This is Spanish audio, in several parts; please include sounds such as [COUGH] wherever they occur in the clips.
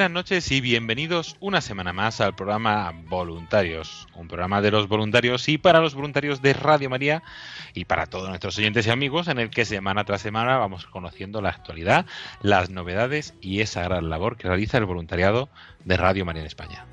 Buenas noches y bienvenidos una semana más al programa Voluntarios, un programa de los voluntarios y para los voluntarios de Radio María y para todos nuestros oyentes y amigos en el que semana tras semana vamos conociendo la actualidad, las novedades y esa gran labor que realiza el voluntariado de Radio María en España.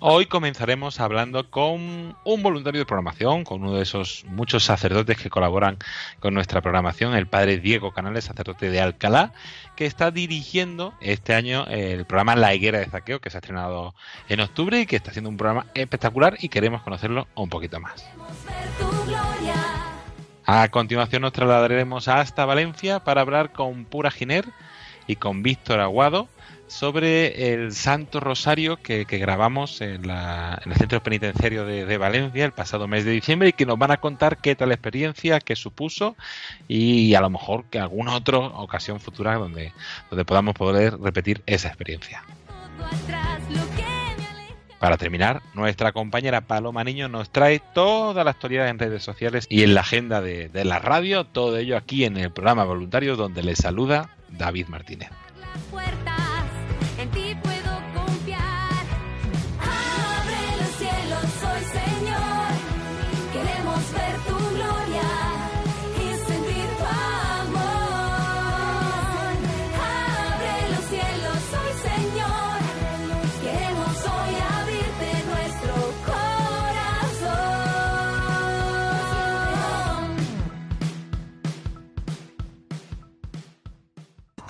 Hoy comenzaremos hablando con un voluntario de programación, con uno de esos muchos sacerdotes que colaboran con nuestra programación, el padre Diego Canales, sacerdote de Alcalá, que está dirigiendo este año el programa La Higuera de Zaqueo, que se ha estrenado en octubre y que está haciendo un programa espectacular y queremos conocerlo un poquito más. A continuación nos trasladaremos hasta Valencia para hablar con Pura Giner y con Víctor Aguado sobre el Santo Rosario que, que grabamos en, la- en el Centro Penitenciario de, de Valencia el pasado mes de diciembre y que nos van a contar qué tal experiencia, qué supuso y a lo mejor que alguna otra ocasión futura donde, donde podamos poder repetir esa experiencia. Para terminar, nuestra compañera Paloma Niño nos trae toda la actualidad en redes sociales y en la agenda de, de la radio, todo ello aquí en el programa Voluntarios donde les saluda David Martínez.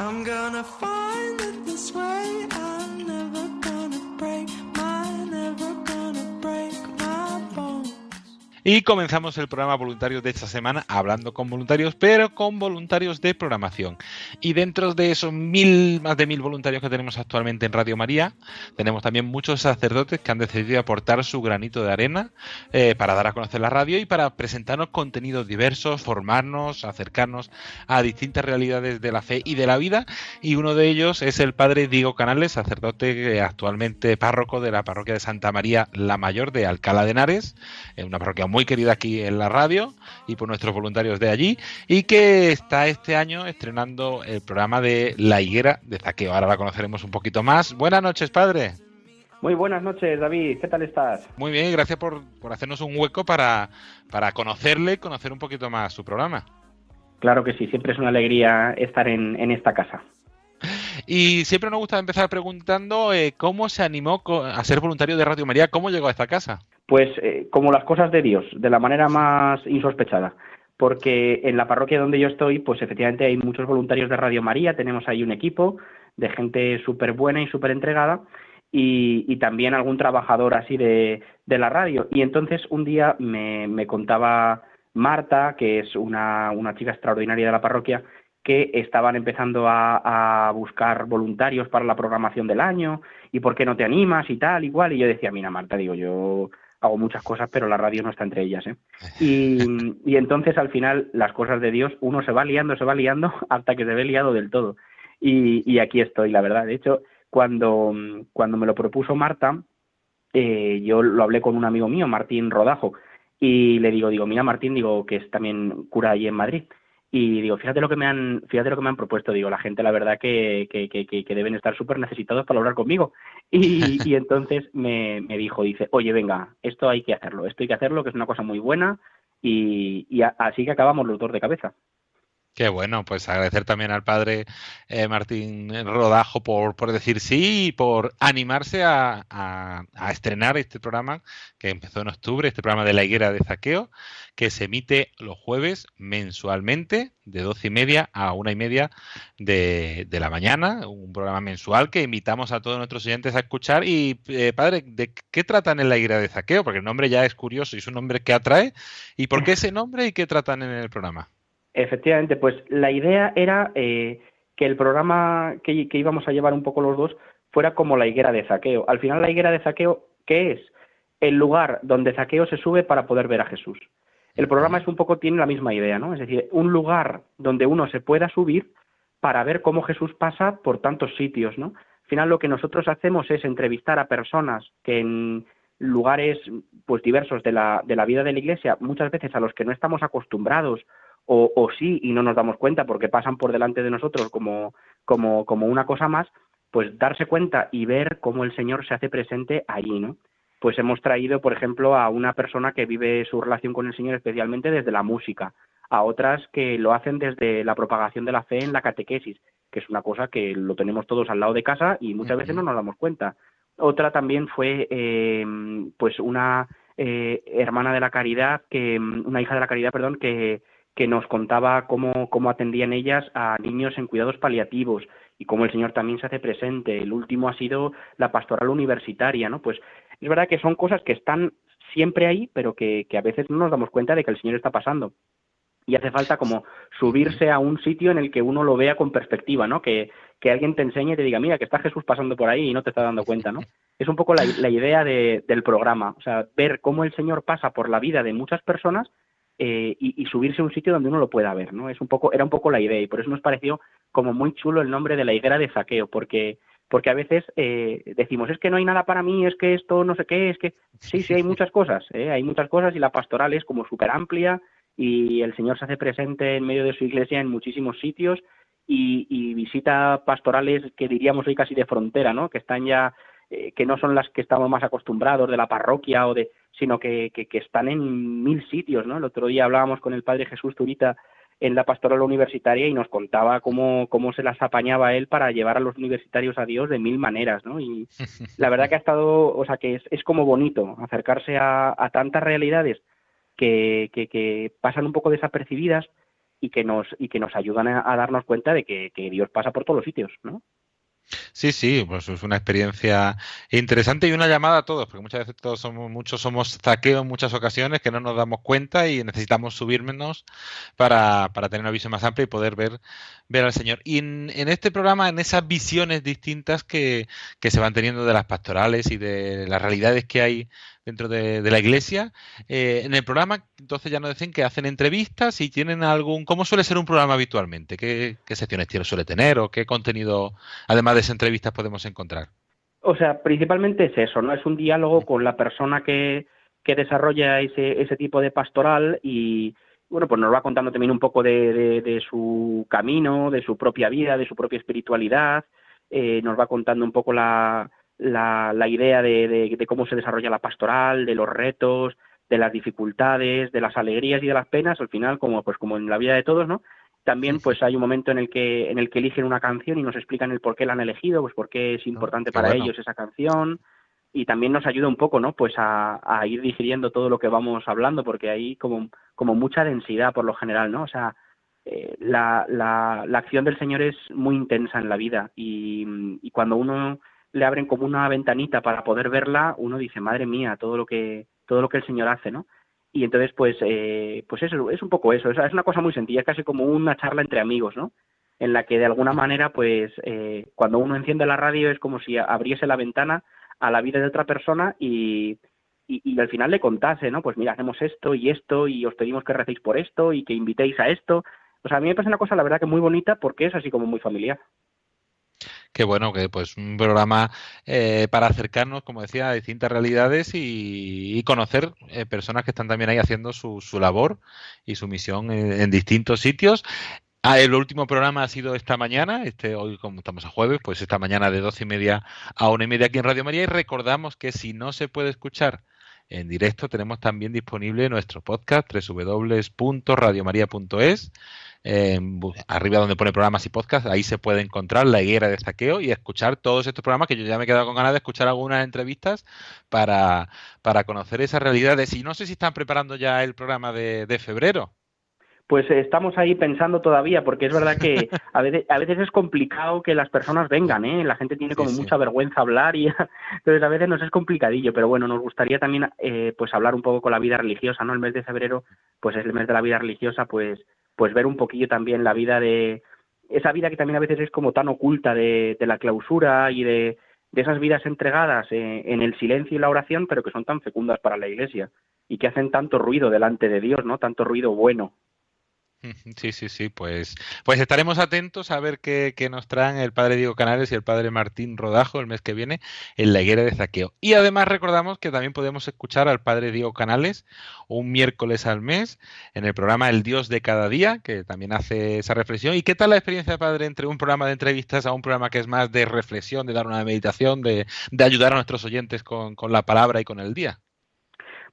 I'm gonna find it this way. I'm never gonna break Y comenzamos el programa voluntario de esta semana hablando con voluntarios, pero con voluntarios de programación. Y dentro de esos mil, más de mil voluntarios que tenemos actualmente en Radio María, tenemos también muchos sacerdotes que han decidido aportar su granito de arena eh, para dar a conocer la radio y para presentarnos contenidos diversos, formarnos, acercarnos a distintas realidades de la fe y de la vida. Y uno de ellos es el padre Diego Canales, sacerdote eh, actualmente párroco de la parroquia de Santa María la Mayor de Alcalá de Henares, una parroquia muy querida aquí en la radio y por nuestros voluntarios de allí, y que está este año estrenando el programa de La Higuera de Zaqueo. Ahora la conoceremos un poquito más. Buenas noches, padre. Muy buenas noches, David. ¿Qué tal estás? Muy bien, gracias por, por hacernos un hueco para, para conocerle y conocer un poquito más su programa. Claro que sí, siempre es una alegría estar en, en esta casa. Y siempre nos gusta empezar preguntando eh, cómo se animó a ser voluntario de Radio María, cómo llegó a esta casa. Pues eh, como las cosas de Dios, de la manera más insospechada. Porque en la parroquia donde yo estoy, pues efectivamente hay muchos voluntarios de Radio María, tenemos ahí un equipo de gente súper buena y súper entregada y, y también algún trabajador así de, de la radio. Y entonces un día me, me contaba Marta, que es una, una chica extraordinaria de la parroquia, que estaban empezando a, a buscar voluntarios para la programación del año y por qué no te animas y tal, igual. Y yo decía, mira Marta, digo, yo hago muchas cosas, pero la radio no está entre ellas. ¿eh? [LAUGHS] Y, y entonces al final las cosas de Dios, uno se va liando, se va liando [LAUGHS] hasta que se ve liado del todo. Y, y aquí estoy, la verdad. De hecho, cuando, cuando me lo propuso Marta, eh, yo lo hablé con un amigo mío, Martín Rodajo, y le digo, digo, mira Martín, digo, que es también cura allí en Madrid. Y digo, fíjate lo que me han, fíjate lo que me han propuesto. Digo, la gente, la verdad, que, que, que, que deben estar súper necesitados para hablar conmigo. [LAUGHS] Y, y entonces me, me, dijo, dice, oye, venga, esto hay que hacerlo, esto hay que hacerlo, que es una cosa muy buena. Y, y así que acabamos los dos de cabeza. Qué bueno, pues agradecer también al padre eh, Martín Rodajo por, por, decir sí y por animarse a, a, estrenar este programa que empezó en octubre, este programa de la higuera de zaqueo, que se emite los jueves mensualmente de doce y media a una y media de, de la mañana, un programa mensual que invitamos a todos nuestros oyentes a escuchar. Y eh, padre, ¿de qué tratan en la higuera de zaqueo? Porque el nombre ya es curioso y es un nombre que atrae. ¿Y por qué ese nombre y qué tratan en el programa? Efectivamente, pues la idea era eh, que el programa que, íbamos a llevar un poco los dos fuera como la higuera de Zaqueo. Al final, la higuera de Zaqueo, ¿qué es? El lugar donde Zaqueo se sube para poder ver a Jesús. El programa es un poco, tiene la misma idea, ¿no? Es decir, un lugar donde uno se pueda subir para ver cómo Jesús pasa por tantos sitios, ¿no? Al final, lo que nosotros hacemos es entrevistar a personas que en lugares pues diversos de la, de la vida de la iglesia, muchas veces a los que no estamos acostumbrados o, o, sí y no nos damos cuenta porque pasan por delante de nosotros como, como, como una cosa más, pues darse cuenta y ver cómo el Señor se hace presente allí, ¿no? Pues hemos traído, por ejemplo, a una persona que vive su relación con el Señor especialmente desde la música, a otras que lo hacen desde la propagación de la fe en la catequesis, que es una cosa que lo tenemos todos al lado de casa y muchas veces no nos damos cuenta. Otra también fue, eh, pues, una eh, hermana de la caridad, que, una hija de la caridad, perdón, que que nos contaba cómo, cómo atendían ellas a niños en cuidados paliativos y cómo el Señor también se hace presente. El último ha sido la pastoral universitaria, ¿no? Pues es verdad que son cosas que están siempre ahí, pero que, que a veces no nos damos cuenta de que el Señor está pasando. Y hace falta como subirse a un sitio en el que uno lo vea con perspectiva, ¿no? Que, que alguien te enseñe y te diga, mira, que está Jesús pasando por ahí y no te está dando cuenta, ¿no? Es un poco la, idea de, del programa, o sea, ver cómo el Señor pasa por la vida de muchas personas eh, y, y, subirse a un sitio donde uno lo pueda ver, ¿no? Es un poco, era un poco la idea y por eso nos pareció como muy chulo el nombre de la higuera de saqueo, porque porque a veces eh, decimos es que no hay nada para mí, es que esto no sé qué, es que sí, sí hay muchas cosas, ¿eh? hay muchas cosas y la pastoral es como súper amplia y el Señor se hace presente en medio de su iglesia en muchísimos sitios y, y visita pastorales que diríamos hoy casi de frontera, ¿no? Que están ya eh, que no son las que estamos más acostumbrados de la parroquia o de sino que, que, que, están en mil sitios, ¿no? El otro día hablábamos con el padre Jesús Turita en la pastoral universitaria y nos contaba cómo, cómo se las apañaba él para llevar a los universitarios a Dios de mil maneras, ¿no? Y [LAUGHS] la verdad que ha estado, o sea, que es, es como bonito acercarse a, a tantas realidades que, que, que, pasan un poco desapercibidas y que nos, y que nos ayudan a, a darnos cuenta de que, que Dios pasa por todos los sitios, ¿no? Sí, sí, pues es una experiencia interesante y una llamada a todos, porque muchas veces todos somos, muchos somos zaqueos en muchas ocasiones que no nos damos cuenta y necesitamos subirnos para, para tener una visión más amplia y poder ver, ver al Señor. Y en, en este programa, en esas visiones distintas que, que, se van teniendo de las pastorales y de las realidades que hay dentro de, la iglesia. Eh, en el programa, entonces ya nos dicen que hacen entrevistas y tienen algún. ¿Cómo suele ser un programa habitualmente? ¿Qué, qué secciones suele tener o qué contenido, además de esas entrevistas, podemos encontrar? O sea, principalmente es eso, ¿no? Es un diálogo con la persona que, que desarrolla ese, ese tipo de pastoral y, bueno, pues nos va contando también un poco de, de, de su camino, de su propia vida, de su propia espiritualidad, eh, nos va contando un poco la, la, la idea de, de, de, cómo se desarrolla la pastoral, de los retos, de las dificultades, de las alegrías y de las penas, al final, como pues como en la vida de todos, ¿no? También pues hay un momento en el que en el que eligen una canción y nos explican el por qué la han elegido, pues por qué es importante para bueno. ellos esa canción y también nos ayuda un poco, ¿no? Pues a, a, ir digiriendo todo lo que vamos hablando, porque hay como, como mucha densidad por lo general, ¿no? O sea, eh, la, la, la acción del Señor es muy intensa en la vida y, y cuando uno le abren como una ventanita para poder verla, uno dice, madre mía, todo lo que, todo lo que el Señor hace, ¿no? Y entonces, pues, eh, pues eso, es un poco eso, es, una cosa muy sencilla, es casi como una charla entre amigos, ¿no? En la que de alguna manera, pues, eh, cuando uno enciende la radio es como si abriese la ventana a la vida de otra persona y, y, al final le contase, ¿no? Pues mira, hacemos esto y esto y os pedimos que recéis por esto y que invitéis a esto. O sea, a mí me parece una cosa, la verdad, que muy bonita porque es así como muy familiar. Que bueno, que pues un programa eh, para acercarnos, como decía, a distintas realidades y, conocer eh, personas que están también ahí haciendo su, su labor y su misión en, distintos sitios. Ah, el último programa ha sido esta mañana, este hoy como estamos a jueves, pues esta mañana de doce y media a una y media aquí en Radio María y recordamos que si no se puede escuchar en directo tenemos también disponible nuestro podcast www.radiomaria.es arriba donde pone programas y podcasts, ahí se puede encontrar la higuera de saqueo y escuchar todos estos programas que yo ya me he quedado con ganas de escuchar algunas entrevistas para, para conocer esas realidades. Y no sé si están preparando ya el programa de, febrero. Pues estamos ahí pensando todavía, porque es verdad que [LAUGHS] a veces, a veces es complicado que las personas vengan, ¿eh? La gente tiene como mucha vergüenza hablar y [LAUGHS] entonces a veces nos es complicadillo, pero bueno, nos gustaría también eh, pues hablar un poco con la vida religiosa, ¿no? El mes de febrero, pues es el mes de la vida religiosa, pues pues ver un poquillo también la vida de esa vida que también a veces es como tan oculta de, la clausura y de, esas vidas entregadas eh, en el silencio y la oración, pero que son tan fecundas para la Iglesia y que hacen tanto ruido delante de Dios, ¿no? Tanto ruido bueno. [LAUGHS] Sí, sí, sí, pues, pues estaremos atentos a ver qué, nos traen el padre Diego Canales y el padre Martín Rodajo el mes que viene en la higuera de Zaqueo. Y además recordamos que también podemos escuchar al padre Diego Canales un miércoles al mes en el programa El Dios de cada día, que también hace esa reflexión. ¿Y qué tal la experiencia, padre, entre un programa de entrevistas a un programa que es más de reflexión, de dar una meditación, de, de ayudar a nuestros oyentes con, con la palabra y con el día?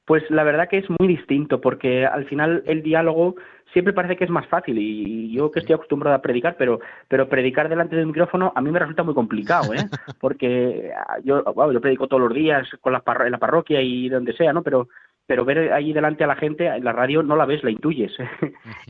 Pues la verdad que es muy distinto, porque al final el diálogo siempre parece que es más fácil y yo que estoy acostumbrado a predicar, pero pero predicar delante del micrófono a mí me resulta muy complicado, ¿eh? [LAUGHS] Porque ah, yo yo predico todos los días con la en la parroquia y donde sea, ¿no? Pero pero ver ahí delante a la gente en la radio no la ves, la intuyes.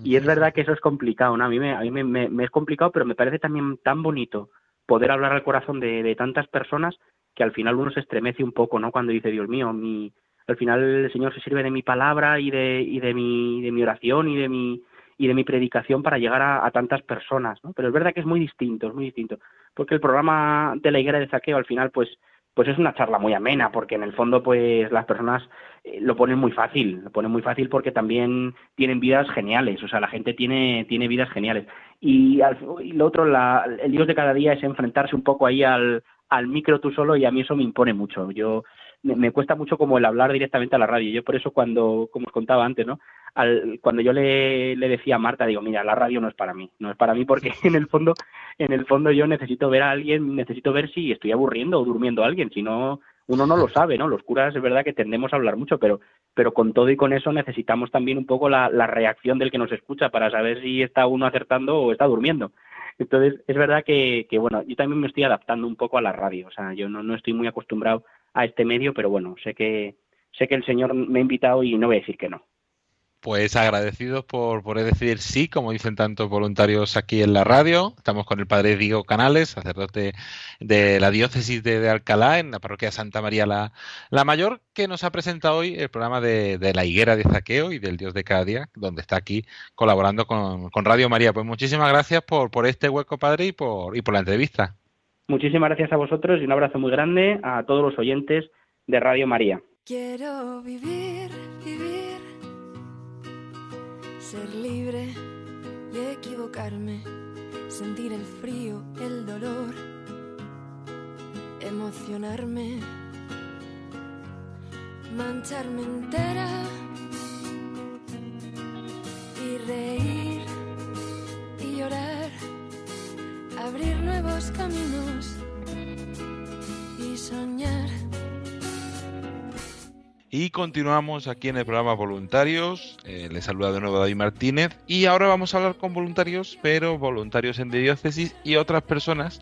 y es verdad que eso es complicado, ¿no? A mí me a mí me, es complicado, pero me parece también tan bonito poder hablar al corazón de, de tantas personas que al final uno se estremece un poco, ¿no? Cuando dice, Dios mío, mi al final el Señor se sirve de mi palabra y de, y de, mi, de mi oración y de mi, y de mi predicación para llegar a, tantas personas, ¿no? Pero es verdad que es muy distinto, es muy distinto, porque el programa de la higuera de saqueo al final, pues, pues es una charla muy amena, porque en el fondo, pues, las personas eh, lo ponen muy fácil, lo ponen muy fácil porque también tienen vidas geniales, o sea, la gente tiene, tiene vidas geniales. Y, lo otro, la, el Dios de cada día es enfrentarse un poco ahí al, al micro tú solo y a mí eso me impone mucho. Yo me, cuesta mucho como el hablar directamente a la radio. Yo por eso cuando, como os contaba antes, ¿no? Al, cuando yo le, le decía a Marta, digo, mira, la radio no es para mí, no es para mí porque [LAUGHS] en el fondo, en el fondo yo necesito ver a alguien, necesito ver si estoy aburriendo o durmiendo a alguien, si no, uno no lo sabe, ¿no? Los curas es verdad que tendemos a hablar mucho, pero, pero con todo y con eso necesitamos también un poco la, la reacción del que nos escucha para saber si está uno acertando o está durmiendo. Entonces, es verdad que, que, bueno, yo también me estoy adaptando un poco a la radio, o sea, yo no, no estoy muy acostumbrado a este medio, pero bueno, sé que, sé que el Señor me ha invitado y no voy a decir que no. Pues agradecidos por poder decir sí, como dicen tantos voluntarios aquí en la radio. Estamos con el padre Diego Canales, sacerdote de la diócesis de, Alcalá, en la parroquia Santa María la, la, Mayor, que nos ha presentado hoy el programa de, la higuera de Zaqueo y del Dios de cada día, donde está aquí colaborando con, Radio María. Pues muchísimas gracias por, por este hueco, padre, y por, y por la entrevista. Muchísimas gracias a vosotros y un abrazo muy grande a todos los oyentes de Radio María. Quiero vivir, vivir, ser libre y equivocarme, sentir el frío, el dolor, emocionarme, mancharme entera y reír y llorar abrir nuevos caminos y soñar. Y continuamos aquí en el programa Voluntarios. Eh, les saluda de nuevo David Martínez. Y ahora vamos a hablar con voluntarios, pero voluntarios en diócesis y otras personas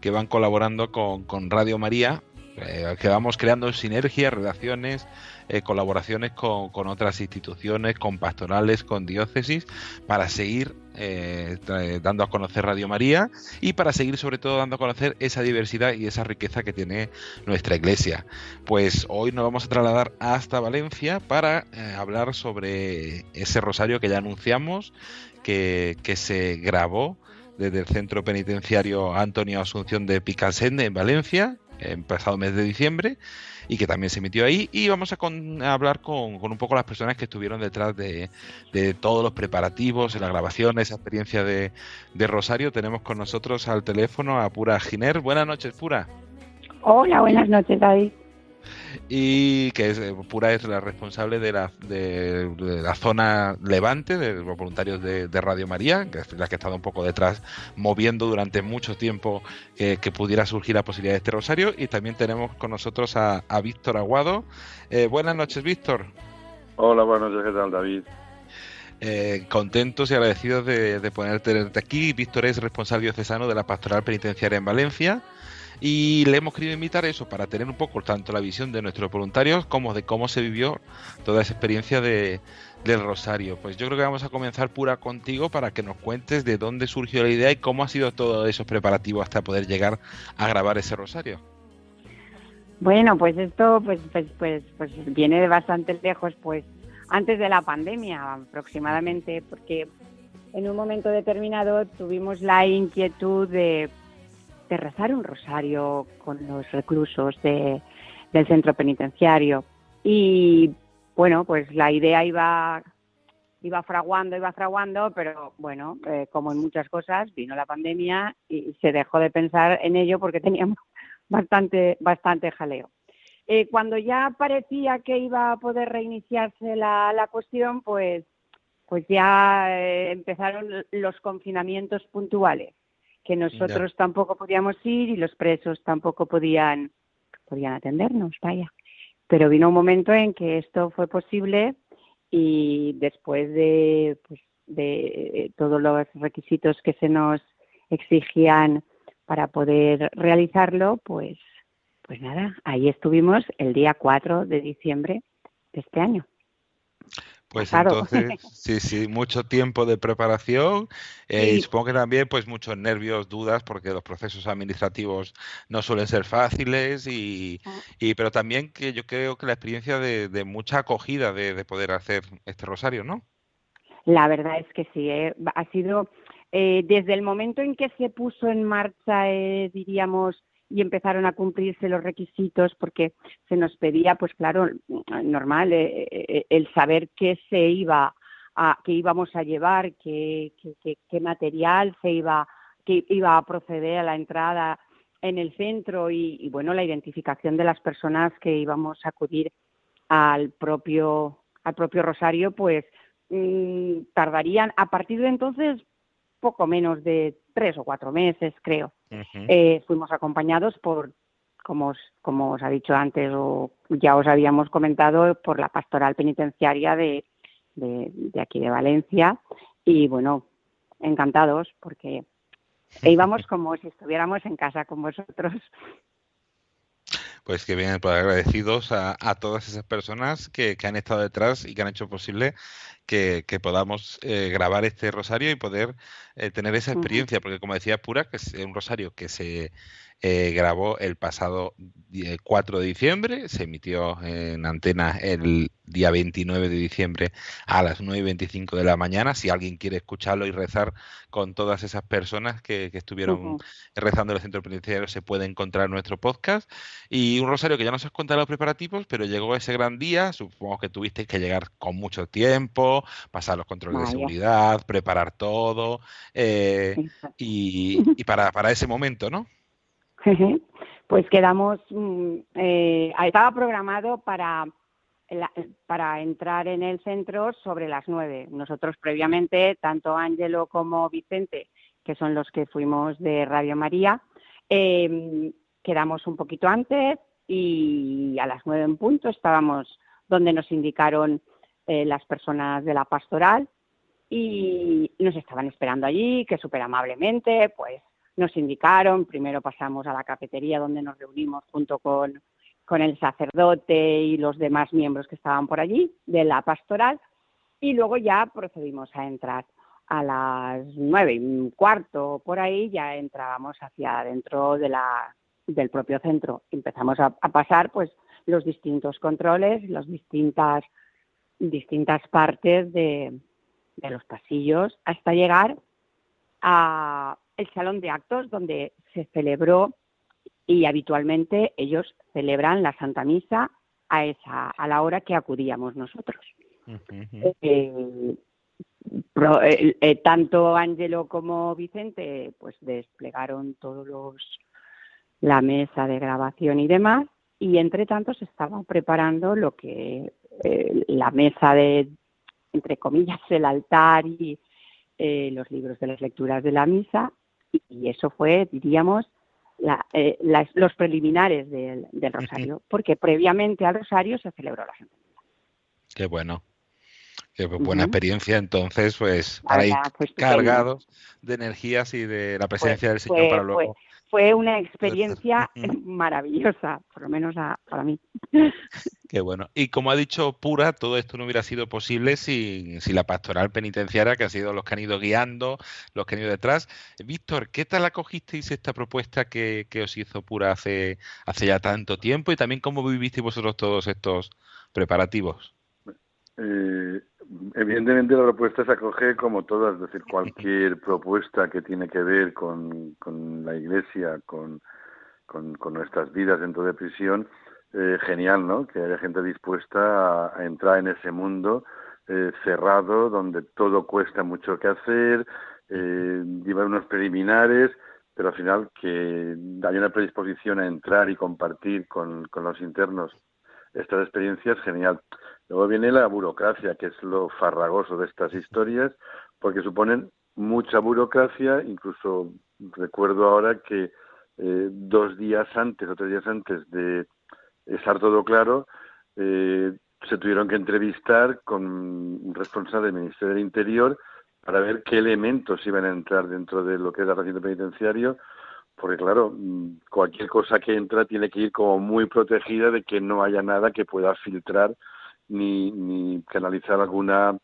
que van colaborando con, con Radio María, eh, que vamos creando sinergias, relaciones, eh, colaboraciones con, otras instituciones, con pastorales, con diócesis, para seguir eh, dando a conocer Radio María y para seguir sobre todo dando a conocer esa diversidad y esa riqueza que tiene nuestra iglesia. Pues hoy nos vamos a trasladar hasta Valencia para eh, hablar sobre ese rosario que ya anunciamos, que, que se grabó desde el centro penitenciario Antonio Asunción de Picassende en Valencia el pasado mes de diciembre y que también se emitió ahí. Y vamos a, hablar con, un poco las personas que estuvieron detrás de, todos los preparativos, la grabación, esa experiencia de, de, Rosario. Tenemos con nosotros al teléfono a Pura Giner. Buenas noches, Pura. Hola, buenas noches, David y que es, eh, Pura es la responsable de la, de, la zona levante, de los voluntarios de, Radio María, que es la que ha estado un poco detrás moviendo durante mucho tiempo que, pudiera surgir la posibilidad de este rosario. Y también tenemos con nosotros a, Víctor Aguado. Eh, buenas noches, Víctor. Hola, buenas noches, ¿qué tal, David? Eh, contentos y agradecidos de, de poder tenerte aquí. Víctor es responsable diocesano de la Pastoral Penitenciaria en Valencia y le hemos querido invitar eso para tener un poco tanto la visión de nuestros voluntarios como de cómo se vivió toda esa experiencia de, del Rosario. Pues yo creo que vamos a comenzar pura contigo para que nos cuentes de dónde surgió la idea y cómo ha sido todo esos preparativos hasta poder llegar a grabar ese Rosario. Bueno, pues esto pues pues pues, pues viene de bastante lejos, pues antes de la pandemia aproximadamente, porque en un momento determinado tuvimos la inquietud de de rezar un rosario con los reclusos de, del centro penitenciario. Y bueno, pues la idea iba, iba fraguando, iba fraguando, pero bueno, eh, como en muchas cosas, vino la pandemia y se dejó de pensar en ello porque teníamos [LAUGHS] bastante, bastante jaleo. Eh, cuando ya parecía que iba a poder reiniciarse la, la cuestión, pues, pues ya eh, empezaron los confinamientos puntuales que nosotros tampoco podíamos ir y los presos tampoco podían, podían atendernos, vaya. Pero vino un momento en que esto fue posible y después de, pues, de todos los requisitos que se nos exigían para poder realizarlo, pues, pues nada, ahí estuvimos el día 4 de diciembre de este año. Pues entonces, [LAUGHS] sí, sí, mucho tiempo de preparación eh, y supongo que también pues muchos nervios, dudas, porque los procesos administrativos no suelen ser fáciles y, ah. y pero también que yo creo que la experiencia de, de mucha acogida de, de, poder hacer este rosario, ¿no? La verdad es que sí, eh, ha sido eh, desde el momento en que se puso en marcha, diríamos, y empezaron a cumplirse los requisitos porque se nos pedía, pues claro, normal, eh, eh, el saber qué se iba a, qué íbamos a llevar, qué, qué, material se iba, que iba a proceder a la entrada en el centro y, bueno, la identificación de las personas que íbamos a acudir al propio, al propio Rosario, pues mm, tardarían a partir de entonces poco menos de tres o cuatro meses, creo. Eh, fuimos acompañados por, como os, como os ha dicho antes o ya os habíamos comentado, por la pastoral penitenciaria de, de, aquí de Valencia. Y bueno, encantados porque [LAUGHS] íbamos como si estuviéramos en casa con vosotros. Pues que bien, pues agradecidos a, a, todas esas personas que, que, han estado detrás y que han hecho posible que, que podamos eh, grabar este rosario y poder eh, tener esa experiencia, porque como decía Pura, que es un rosario que se eh, grabó el pasado 4 de diciembre, se emitió en antena el día 29 de diciembre a las 9 y 25 de la mañana. Si alguien quiere escucharlo y rezar con todas esas personas que, estuvieron rezando en el centro penitenciario, se puede encontrar en nuestro podcast. Y un rosario que ya nos has contado los preparativos, pero llegó ese gran día. Supongo que tuviste que llegar con mucho tiempo, pasar los controles de seguridad, preparar todo. Eh, y, y para, para ese momento, ¿no? [LAUGHS] pues quedamos, mm, eh, estaba programado para, para entrar en el centro sobre las nueve. Nosotros previamente, tanto Ángelo como Vicente, que son los que fuimos de Radio María, em, quedamos un poquito antes y a las nueve en punto estábamos donde nos indicaron eh, las personas de la pastoral y nos estaban esperando allí, que súper amablemente, pues nos indicaron, primero pasamos a la cafetería donde nos reunimos junto con, con el sacerdote y los demás miembros que estaban por allí de la pastoral y luego ya procedimos a entrar a las nueve y cuarto por ahí ya entrábamos hacia adentro de la, del propio centro. Empezamos a, pasar pues los distintos controles, las distintas, distintas partes de, de los pasillos hasta llegar a el salón de actos donde se celebró y habitualmente ellos celebran la Santa Misa a esa a la hora que acudíamos nosotros. Eh, pro- eh, eh, tanto Ángelo como Vicente pues desplegaron todos los la mesa de grabación y demás y entre tanto se estaba preparando lo que eh, la mesa de entre comillas el altar y eh, los libros de las lecturas de la misa y, y eso fue diríamos la- eh, las- los preliminares del, del rosario porque previamente al rosario se celebró la Santa. Qué bueno. Qué buena experiencia, entonces, pues, para ir cargados de energías y de la presencia del Señor para luego. Fue una experiencia Ujú. maravillosa por lo menos a- para mí [LAUGHS] Qué bueno. Y como ha dicho Pura, todo esto no hubiera sido posible sin, sin la pastoral penitenciaria, que han sido los que han ido guiando, los que han ido detrás. Víctor, ¿qué tal acogisteis esta propuesta que, que os hizo Pura hace, hace ya tanto tiempo? Y también cómo vivisteis vosotros todos estos preparativos. Eh, evidentemente la propuesta se acoge como todas, es decir, cualquier [LAUGHS] propuesta que tiene que ver con, la Iglesia, con, nuestras vidas dentro de prisión, eh, genial, ¿no? Que haya gente dispuesta a, a entrar en ese mundo eh, cerrado, donde todo cuesta mucho que hacer, eh, llevar unos preliminares, pero al final que haya una predisposición a entrar y compartir con, con los internos estas experiencias, genial. Luego viene la burocracia, que es lo farragoso de estas historias, porque suponen mucha burocracia, incluso recuerdo ahora que eh, dos días antes o tres días antes de estar todo claro, eh, se tuvieron que entrevistar con un responsable del Ministerio del Interior para ver qué elementos iban a entrar dentro de lo que es el recinto penitenciario, porque claro, cualquier cosa que entra tiene que ir como muy protegida de que no haya nada que pueda filtrar ni, ni canalizar alguna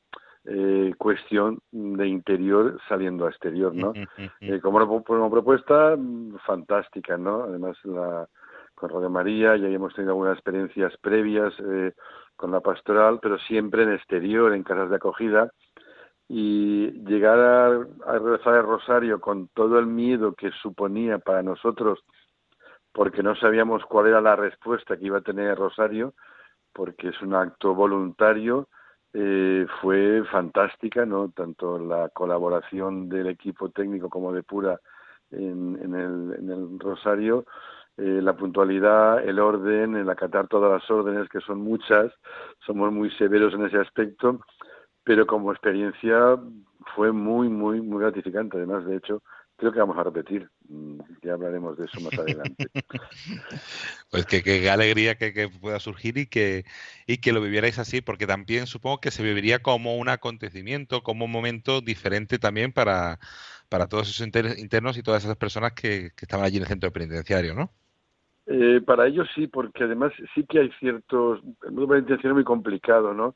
eh, cuestión de interior saliendo a exterior, ¿no? Eh, como, como propuesta, fantástica, ¿no? Además, la, con Radio María ya habíamos tenido algunas experiencias previas eh, con la pastoral, pero siempre en exterior, en casas de acogida, y llegar a, a rezar el rosario con todo el miedo que suponía para nosotros, porque no sabíamos cuál era la respuesta que iba a tener el rosario, porque es un acto voluntario, eh, fue fantástica, ¿no? Tanto la colaboración del equipo técnico como de Pura en, en, el, en el rosario, eh, la puntualidad, el orden, el acatar todas las órdenes, que son muchas, somos muy severos en ese aspecto, pero como experiencia fue muy, muy, muy gratificante. Además, de hecho, creo que vamos a repetir. Mm, Ya hablaremos de eso más adelante. [LAUGHS] Pues que, que alegría que, que pueda surgir y que, y que lo vivierais así, porque también supongo que se viviría como un acontecimiento, como un momento diferente también para, para todos esos inter- internos y todas esas personas que, que estaban allí en el centro penitenciario, ¿no? Eh, para ellos sí, porque además sí que hay ciertos... El mundo penitenciario es muy complicado, ¿no?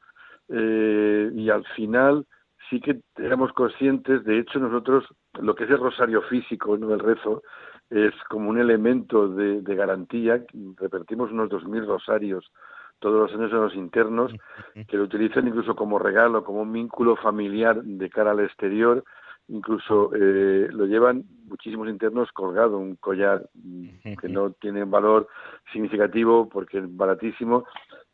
Eh, y al final sí que éramos conscientes, de hecho nosotros, lo que es el rosario físico, ¿no? el rezo, es como un elemento de, de garantía, repetimos unos 2.000 rosarios todos los años en los internos, [LAUGHS] que lo utilizan incluso como regalo, como un vínculo familiar de cara al exterior, incluso eh, lo llevan muchísimos internos colgado, un collar mm, que [LAUGHS] no tiene valor significativo porque es baratísimo,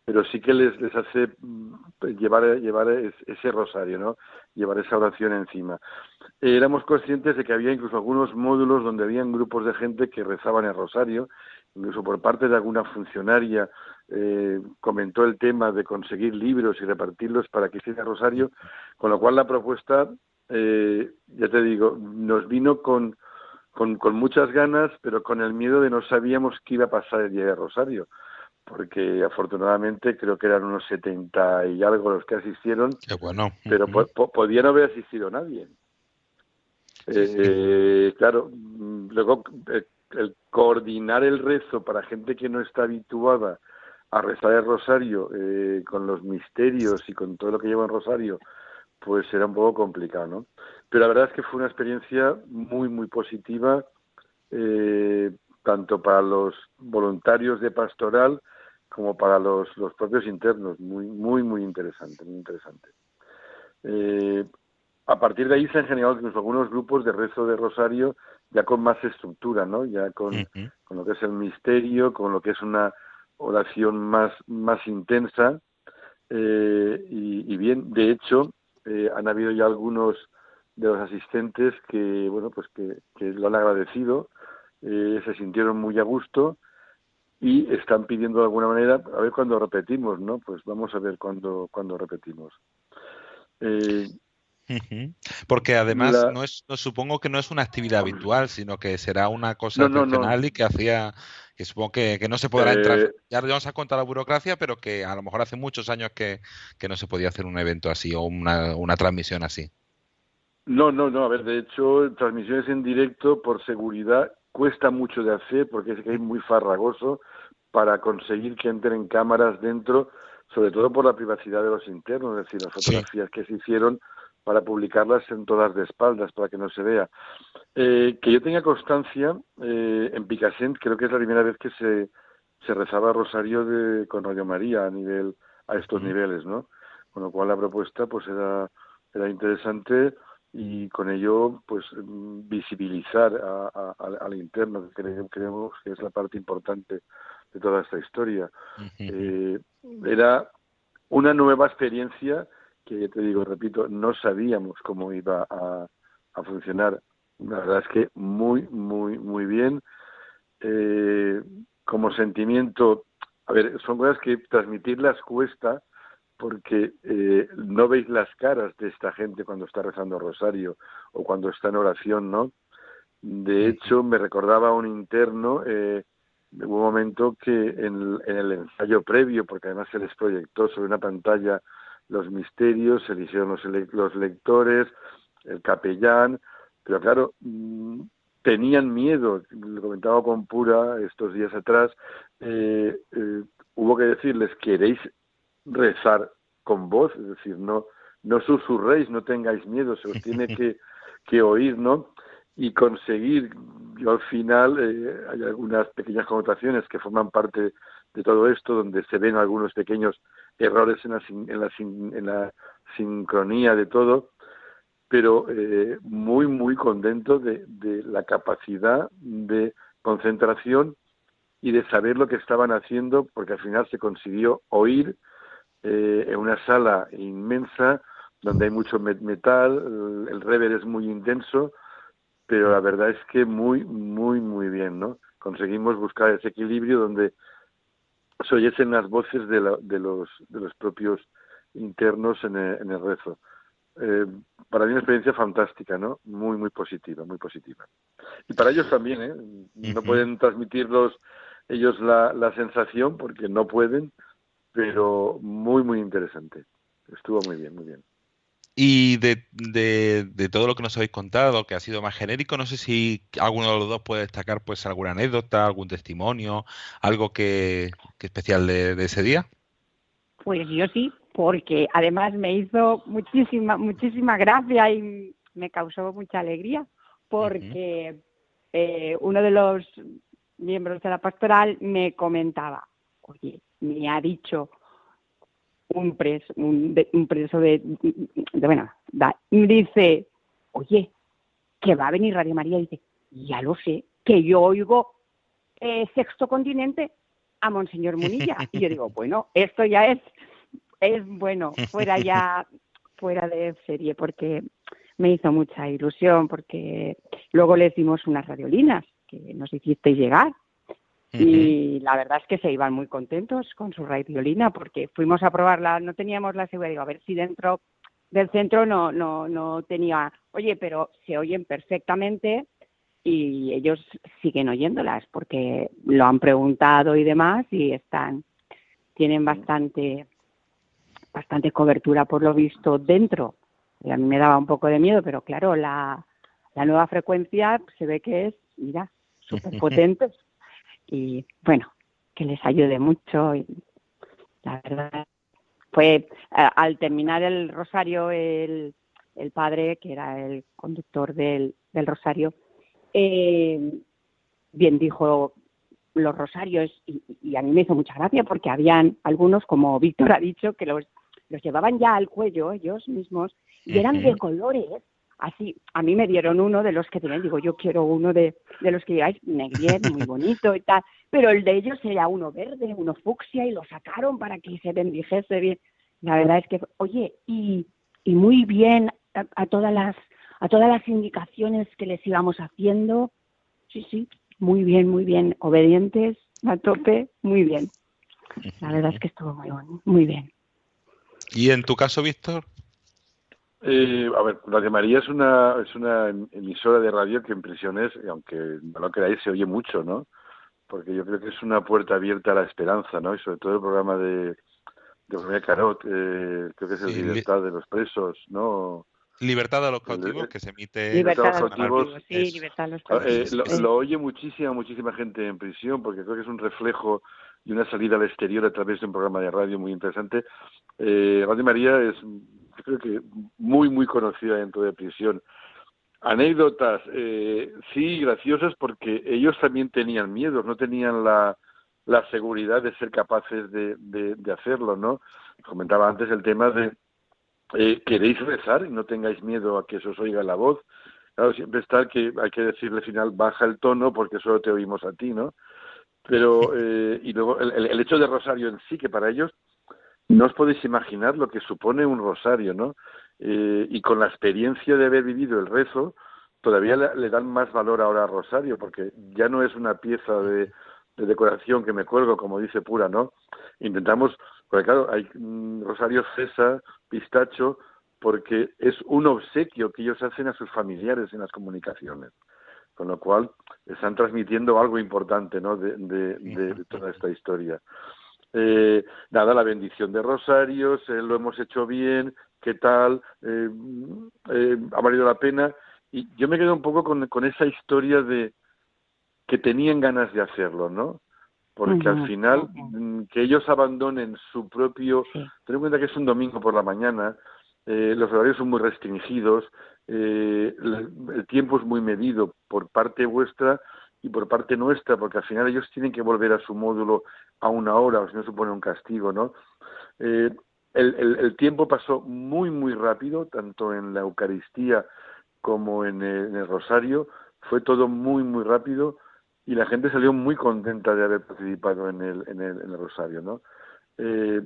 pero sí que les, hace mm, llevar, llevar es- ese rosario, ¿no? Llevar esa oración encima. Eh, éramos conscientes de que había incluso algunos módulos donde habían grupos de gente que rezaban el rosario, incluso por parte de alguna funcionaria eh, comentó el tema de conseguir libros y repartirlos para que hiciera rosario, con lo cual la propuesta, eh, ya te digo, nos vino con, con, con muchas ganas, pero con el miedo de no sabíamos qué iba a pasar el día de Rosario, porque afortunadamente creo que eran unos 70 y algo los que asistieron, Qué bueno. pero po- po- podía no haber asistido nadie. Eh, claro, luego eh, el coordinar el rezo para gente que no está habituada a rezar el rosario eh, con los misterios y con todo lo que lleva el rosario, pues era un poco complicado, ¿no? Pero la verdad es que fue una experiencia muy, muy positiva, eh, tanto para los voluntarios de pastoral como para los, los propios internos. Muy, muy, muy interesante, muy interesante. Eh, a partir de ahí se han generado algunos grupos de rezo de rosario ya con más estructura, ¿no? Ya con, con lo que es el misterio, con lo que es una oración más, más intensa. eh, y, y bien, de hecho, eh, han habido ya algunos de los asistentes que, bueno, pues que, que lo han agradecido, eh, se sintieron muy a gusto y están pidiendo de alguna manera, a ver cuándo repetimos, ¿no? Pues vamos a ver cuándo, cuándo repetimos. Eh. Porque además La- no es, no, supongo que no es una actividad habitual, sino que será una cosa No, no, y que hacía, que supongo que, que no se podrá entrar. Eh, Ya vamos a contar la burocracia, pero que a lo mejor hace muchos años que, que no se podía hacer un evento así o una, una transmisión así. No, no, no. A ver, de hecho, transmisiones en directo por seguridad cuesta mucho de hacer porque es que es muy farragoso para conseguir que entren cámaras dentro, sobre todo por la privacidad de los internos, es decir, las Sí. fotografías que se hicieron para publicarlas en todas de espaldas para que no se vea. Eh, que yo tenga constancia, eh, en Picassent creo que es la primera vez que se, se rezaba Rosario de, con Radio María a nivel a estos Ujú. niveles, ¿no? Con lo cual la propuesta pues era, era interesante y con ello pues mm, visibilizar a- a- al, interno que cre- creemos que es la parte importante de toda esta historia. Eh, era una nueva experiencia que ya te digo repito no sabíamos cómo iba a, a funcionar. La verdad es que muy muy muy bien. Eh, como sentimiento a ver son cosas que transmitirlas cuesta porque eh, no veis las caras de esta gente cuando está rezando rosario o cuando está en oración, ¿no? De hecho, me recordaba a un interno, eh, hubo un momento que en, en el ensayo previo, porque además se les proyectó sobre una pantalla los misterios, se eligieron los, los lectores, el capellán, pero claro, mm, tenían miedo, lo comentaba con Pura estos días atrás, eh, eh, hubo que decirles, ¿queréis rezar con voz? Es decir, no, no susurréis, no tengáis miedo, se os tiene [LAUGHS] que, que oír, ¿no? Y conseguir, yo al final, eh, hay algunas pequeñas connotaciones que forman parte de todo esto, donde se ven algunos pequeños errores en la, en la, en la sincronía de todo, pero eh, muy, muy contento de, de la capacidad de concentración y de saber lo que estaban haciendo, porque al final se consiguió oír eh, en una sala inmensa donde hay mucho met- metal, el rever es muy intenso, pero la verdad es que muy, muy, muy bien, ¿no? Conseguimos buscar ese equilibrio donde se oyesen las voces de, la- de, los, de los propios internos en el, en el rezo. Eh, para mí una experiencia fantástica, ¿no? Muy, muy positiva, muy positiva. Y para ellos también, ¿eh? No pueden transmitirlos ellos la, la sensación porque no pueden, pero muy, muy interesante. Estuvo muy bien, muy bien. Y de, de, de todo lo que nos habéis contado, que ha sido más genérico, no sé si alguno de los dos puede destacar pues alguna anécdota, algún testimonio, algo que, que especial de, de ese día. Pues yo sí, porque además me hizo muchísima, muchísima gracia y me causó mucha alegría, porque eh, uno de los miembros de la pastoral me comentaba, oye, me ha dicho un preso, un, de- un preso de, bueno, y dice, oye, que va a venir Radio María, dice, ya lo sé, que yo oigo eh, Sexto Continente a Monseñor Munilla. Y yo digo, bueno, esto ya es, es bueno, fuera ya, fuera de serie, porque me hizo mucha ilusión, porque luego les dimos unas radiolinas que nos hicisteis llegar. Y la verdad es que se iban muy contentos con su radiolina porque fuimos a probarla, no teníamos la seguridad, digo, a ver si dentro del centro no, no, no tenía, oye, pero se oyen perfectamente y ellos siguen oyéndolas porque lo han preguntado y demás y están, tienen bastante, bastante cobertura por lo visto dentro. Y a mí me daba un poco de miedo, pero claro, la, la nueva frecuencia se ve que es, mira, [LAUGHS] súper potente y bueno, que les ayude mucho. Y la verdad, fue al terminar el rosario, el, el padre, que era el conductor del, del rosario, eh, bien dijo los rosarios y, y a mí me hizo mucha gracia porque habían algunos, como Víctor ha dicho, que los, los llevaban ya al cuello ellos mismos y eran de colores así, a mí me dieron uno de los que tienen, digo, yo quiero uno de, de los que lleváis negrier, muy bonito y tal, pero el de ellos era uno verde, uno fucsia y lo sacaron para que se bendijese bien. La verdad es que, oye, y, y muy bien a, todas las a todas las indicaciones que les íbamos haciendo, sí, sí, muy bien, muy bien, obedientes, a tope, muy bien. La verdad es que estuvo muy, muy bien. ¿Y en tu caso, Víctor? Eh, a ver, Radio María es una, es una emisora de radio que en prisiones, y aunque no lo creáis, se oye mucho, ¿no? Porque yo creo que es una puerta abierta a la esperanza, ¿no? Y sobre todo el programa de, de María Carot, eh, creo que es el Sí, Libertad de los Presos, ¿no? Libertad de los cautivos, que se emite... Libertad a los cautivos, sí, libertad a los Ah, eh, cautivos. lo, oye muchísima, muchísima gente en prisión, porque creo que es un reflejo de una salida al exterior a través de un programa de radio muy interesante. Eh, Radio María es, yo creo que muy, muy conocida dentro de prisión. Anécdotas, eh, sí, graciosas, porque ellos también tenían miedos, no tenían la, la seguridad de ser capaces de, de, de hacerlo, ¿no? Comentaba antes el tema de eh, queréis rezar y no tengáis miedo a que se os oiga la voz. Claro, siempre está que hay que decirle al final baja el tono porque solo te oímos a ti, ¿no? Pero, eh, y luego el, el- el hecho de rosario en sí, que para ellos no os podéis imaginar lo que supone un rosario, ¿no? Eh, y con la experiencia de haber vivido el rezo, todavía le, le dan más valor ahora al rosario, porque ya no es una pieza de, de decoración que me cuelgo, como dice Pura, ¿no? Intentamos, porque claro, hay mm, rosario cesa, pistacho, porque es un obsequio que ellos hacen a sus familiares en las comunicaciones. Con lo cual, están transmitiendo algo importante, ¿no? De- de- de toda esta historia. Eh, nada, la bendición de Rosarios, eh, lo hemos hecho bien, ¿qué tal? Eh, eh, ¿Ha valido la pena? Y yo me quedo un poco con, con esa historia de que tenían ganas de hacerlo, ¿no? Porque al final, mm, que ellos abandonen su propio... Sí. Ten en cuenta que es un domingo por la mañana, eh, los horarios son muy restringidos, eh, el, el tiempo es muy medido por parte vuestra y por parte nuestra, porque al final ellos tienen que volver a su módulo a una hora, o si no supone un castigo, ¿no? Eh, el, el- el tiempo pasó muy, muy rápido, tanto en la Eucaristía como en el, en el Rosario, fue todo muy, muy rápido y la gente salió muy contenta de haber participado en el, en el, en el Rosario, ¿no? Eh,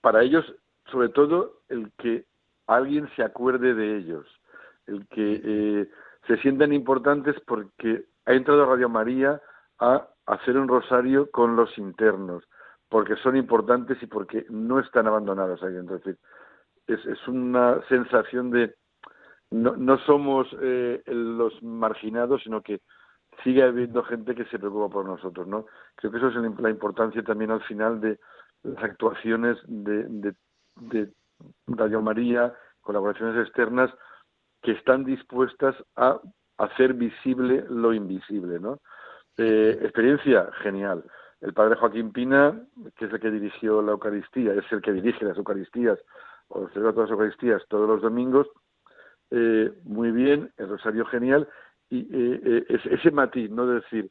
para ellos, sobre todo, el que alguien se acuerde de ellos, el que eh, se sientan importantes porque ha entrado Radio María a hacer un rosario con los internos, porque son importantes y porque no están abandonados ahí. Es una sensación de no, no somos eh, los marginados, sino que sigue habiendo gente que se preocupa por nosotros, ¿no? Creo que eso es la importancia también al final de las actuaciones de, de Radio María, colaboraciones externas, que están dispuestas a hacer visible lo invisible, ¿no? Eh, experiencia genial. El padre Joaquín Pina, que es el que dirigió la Eucaristía, es el que dirige las Eucaristías, o celebra todas las Eucaristías todos los domingos, eh, muy bien, el rosario genial, y eh, eh, es- ese matiz, no decir,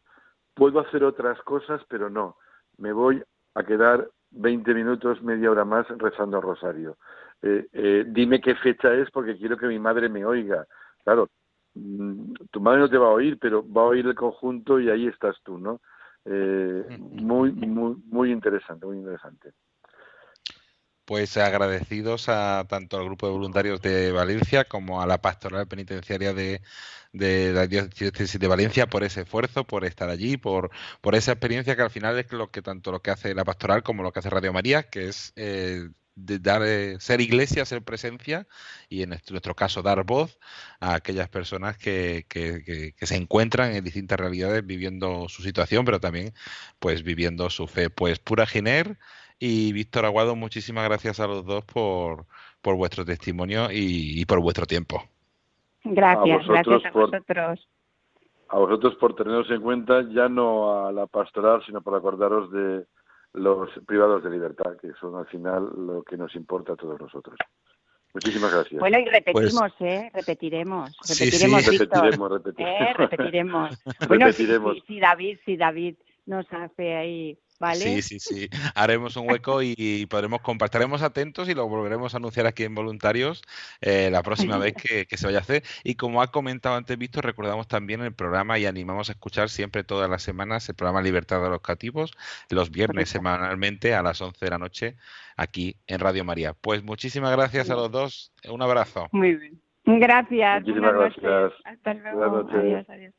puedo hacer otras cosas, pero no, me voy a quedar 20 minutos, media hora más rezando el rosario. Eh, eh, dime qué fecha es porque quiero que mi madre me oiga. Claro, tu madre no te va a oír, pero va a oír el conjunto y ahí estás tú, ¿no? Eh, muy, muy, muy interesante, muy interesante. Pues agradecidos a tanto al grupo de voluntarios de Valencia como a la pastoral penitenciaria de, de la diócesis de Valencia por ese esfuerzo, por estar allí, por, por esa experiencia que al final es lo que tanto lo que hace la pastoral como lo que hace Radio María, que es eh, de dar eh, ser iglesia, ser presencia y en nuestro, caso dar voz a aquellas personas que, que, que- que se encuentran en distintas realidades viviendo su situación, pero también pues viviendo su fe. Pues pura Giner y Víctor Aguado, muchísimas gracias a los dos por, por vuestro testimonio y, y por vuestro tiempo. Gracias, vosotros gracias a por- vosotros. A vosotros por tenernos en cuenta, ya no a la pastoral, sino por acordaros de los privados de libertad, que son al final lo que nos importa a todos nosotros. Muchísimas gracias. Bueno, y repetimos, ¿eh? Repetiremos. Pues Sí, Repetiremos, sí, repetiremos, repetiremos. ¿Eh? Repetiremos. [LAUGHS] Bueno, si, Repetiremos. si- si David, si David nos hace ahí ¿vale? Sí, sí, sí. Haremos un hueco y podremos compartiremos atentos y lo volveremos a anunciar aquí en Voluntarios eh, la próxima vez [LAUGHS] que, que, se vaya a hacer. Y como ha comentado antes Víctor, recordamos también el programa y animamos a escuchar siempre todas las semanas el programa Libertad de los Cativos, los viernes semanalmente a las 11 de la noche aquí en Radio María. Pues muchísimas gracias a los dos. Un abrazo. Muy bien. Gracias. Muchísimas gracias. Hasta luego. Adiós, adiós.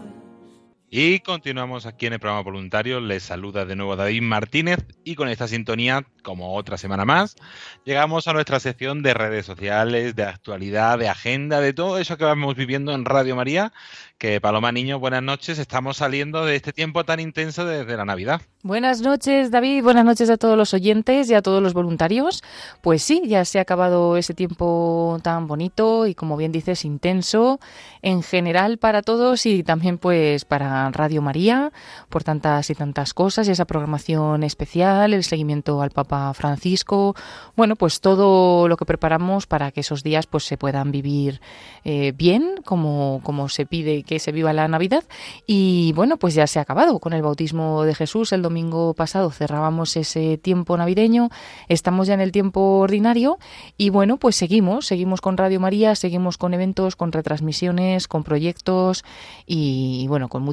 Y continuamos aquí en el programa voluntario. Les saluda de nuevo David Martínez y con esta sintonía, como otra semana más, llegamos a nuestra sección de redes sociales, de actualidad, de agenda, de todo eso que vamos viviendo en Radio María. Que Paloma Niño, buenas noches. Estamos saliendo de este tiempo tan intenso desde la Navidad. Buenas noches, David. Buenas noches a todos los oyentes y a todos los voluntarios. Pues sí, ya se ha acabado ese tiempo tan bonito y, como bien dices, intenso en general para todos y también pues para Radio María por tantas y tantas cosas y esa programación especial, el seguimiento al Papa Francisco. Bueno, pues todo lo que preparamos para que esos días pues se puedan vivir eh, bien como, como se pide que se viva la Navidad. Y bueno, pues ya se ha acabado con el bautismo de Jesús el domingo pasado cerrábamos ese tiempo navideño, estamos ya en el tiempo ordinario y bueno, pues seguimos, seguimos con Radio María, seguimos con eventos, con retransmisiones, con proyectos y bueno, con